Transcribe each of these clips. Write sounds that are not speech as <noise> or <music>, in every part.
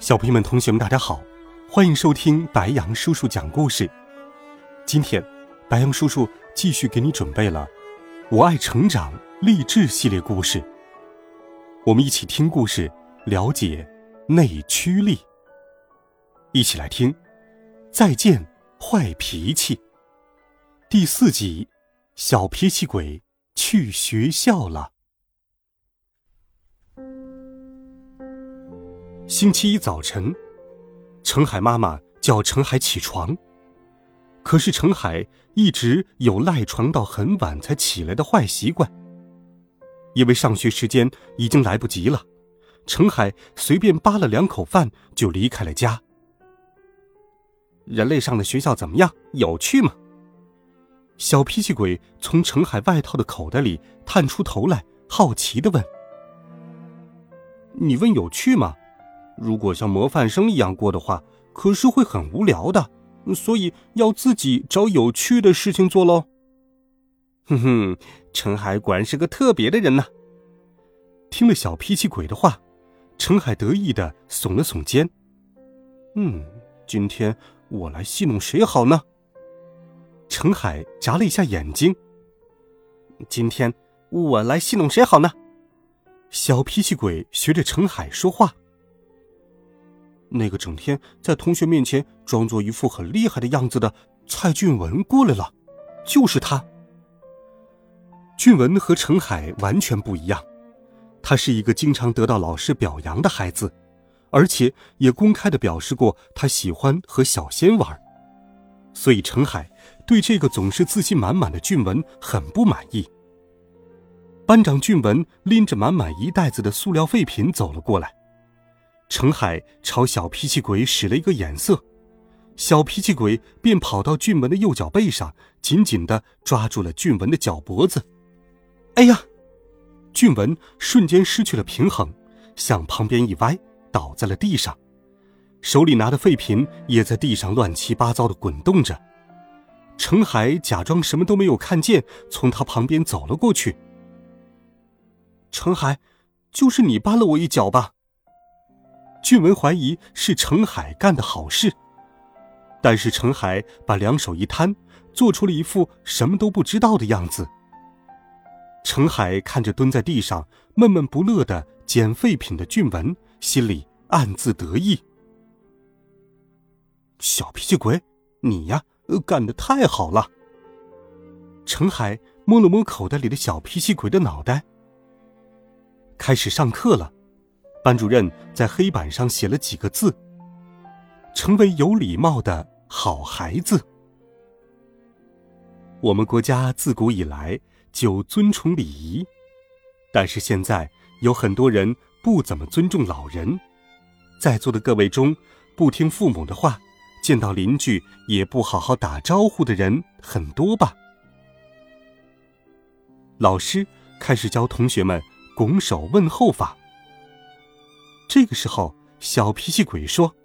小朋友们、同学们，大家好，欢迎收听白杨叔叔讲故事。今天，白杨叔叔继续给你准备了《我爱成长》励志系列故事。我们一起听故事，了解内驱力。一起来听《再见，坏脾气》第四集：小脾气鬼去学校了。星期一早晨，程海妈妈叫程海起床。可是程海一直有赖床到很晚才起来的坏习惯。因为上学时间已经来不及了，程海随便扒了两口饭就离开了家。人类上的学校怎么样？有趣吗？小脾气鬼从程海外套的口袋里探出头来，好奇的问：“你问有趣吗？”如果像模范生一样过的话，可是会很无聊的，所以要自己找有趣的事情做喽。哼哼，陈海果然是个特别的人呢。听了小脾气鬼的话，陈海得意的耸了耸肩。嗯，今天我来戏弄谁好呢？陈海眨了一下眼睛。今天我来戏弄谁好呢？小脾气鬼学着陈海说话。那个整天在同学面前装作一副很厉害的样子的蔡俊文过来了，就是他。俊文和陈海完全不一样，他是一个经常得到老师表扬的孩子，而且也公开的表示过他喜欢和小仙玩，所以陈海对这个总是自信满满的俊文很不满意。班长俊文拎着满满一袋子的塑料废品走了过来。程海朝小脾气鬼使了一个眼色，小脾气鬼便跑到俊文的右脚背上，紧紧的抓住了俊文的脚脖子。哎呀！俊文瞬间失去了平衡，向旁边一歪，倒在了地上，手里拿的废品也在地上乱七八糟的滚动着。程海假装什么都没有看见，从他旁边走了过去。程海，就是你绊了我一脚吧？俊文怀疑是程海干的好事，但是程海把两手一摊，做出了一副什么都不知道的样子。程海看着蹲在地上闷闷不乐的捡废品的俊文，心里暗自得意。小脾气鬼，你呀，干的太好了。程海摸了摸口袋里的小脾气鬼的脑袋。开始上课了。班主任在黑板上写了几个字：“成为有礼貌的好孩子。”我们国家自古以来就尊崇礼仪，但是现在有很多人不怎么尊重老人。在座的各位中，不听父母的话，见到邻居也不好好打招呼的人很多吧？老师开始教同学们拱手问候法。这个时候，小脾气鬼说：“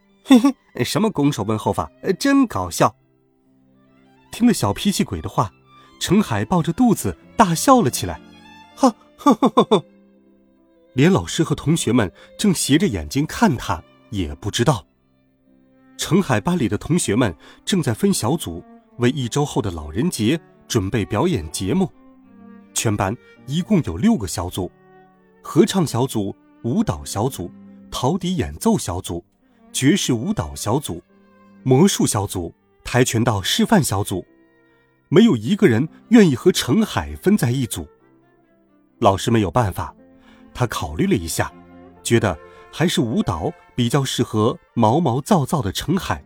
<laughs> 嘿嘿，什么拱手问候法？真搞笑！”听了小脾气鬼的话，程海抱着肚子大笑了起来，哈哈哈哈！连老师和同学们正斜着眼睛看他，也不知道，程海班里的同学们正在分小组，为一周后的老人节准备表演节目。全班一共有六个小组，合唱小组。舞蹈小组、陶笛演奏小组、爵士舞蹈小组、魔术小组、跆拳道示范小组，没有一个人愿意和程海分在一组。老师没有办法，他考虑了一下，觉得还是舞蹈比较适合毛毛躁躁的程海，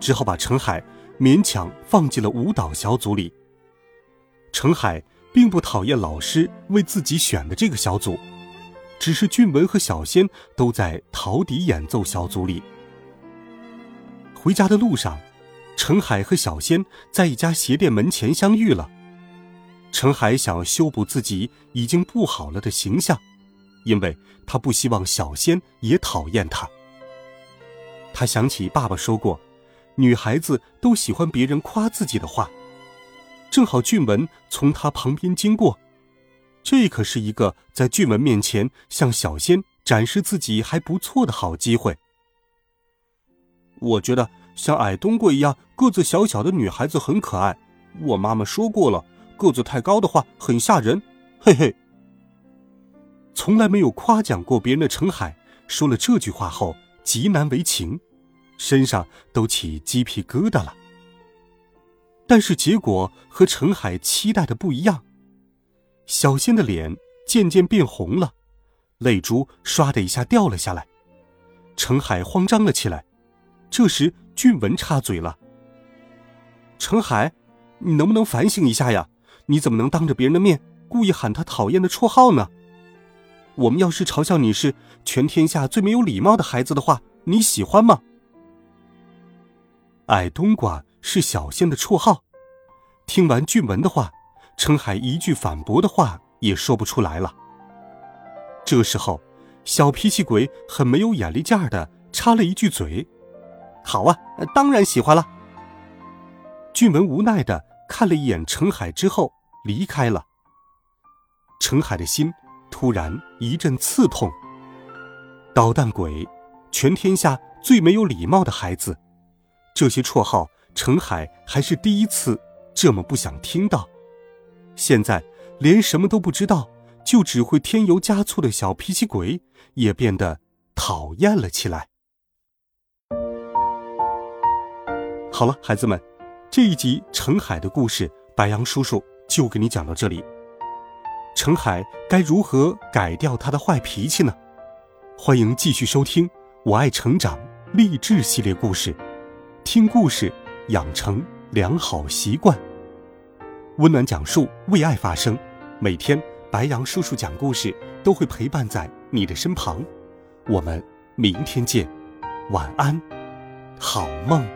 只好把程海勉强放进了舞蹈小组里。程海并不讨厌老师为自己选的这个小组。只是俊文和小仙都在陶笛演奏小组里。回家的路上，陈海和小仙在一家鞋店门前相遇了。陈海想修补自己已经不好了的形象，因为他不希望小仙也讨厌他。他想起爸爸说过，女孩子都喜欢别人夸自己的话。正好俊文从他旁边经过，这可是一个在俊文面前向小仙展示自己还不错的好机会。我觉得像矮冬瓜一样个子小小的女孩子很可爱。我妈妈说过了，个子太高的话很吓人。嘿嘿。从来没有夸奖过别人的陈海说了这句话后极难为情，身上都起鸡皮疙瘩了。但是结果和陈海期待的不一样，小仙的脸渐渐变红了，泪珠唰的一下掉了下来。程海慌张了起来。这时俊文插嘴了：“程海，你能不能反省一下呀？你怎么能当着别人的面故意喊他讨厌的绰号呢？我们要是嘲笑你是全天下最没有礼貌的孩子的话，你喜欢吗？”矮冬瓜。是小仙的绰号。听完俊文的话，陈海一句反驳的话也说不出来了。这时候，小脾气鬼很没有眼力劲儿的插了一句嘴：“好啊，当然喜欢了。”俊文无奈的看了一眼陈海之后离开了。陈海的心突然一阵刺痛。捣蛋鬼，全天下最没有礼貌的孩子，这些绰号。陈海还是第一次这么不想听到，现在连什么都不知道，就只会添油加醋的小脾气鬼也变得讨厌了起来。好了，孩子们，这一集陈海的故事，白杨叔叔就给你讲到这里。陈海该如何改掉他的坏脾气呢？欢迎继续收听《我爱成长》励志系列故事，听故事。养成良好习惯，温暖讲述，为爱发声。每天，白羊叔叔讲故事都会陪伴在你的身旁。我们明天见，晚安，好梦。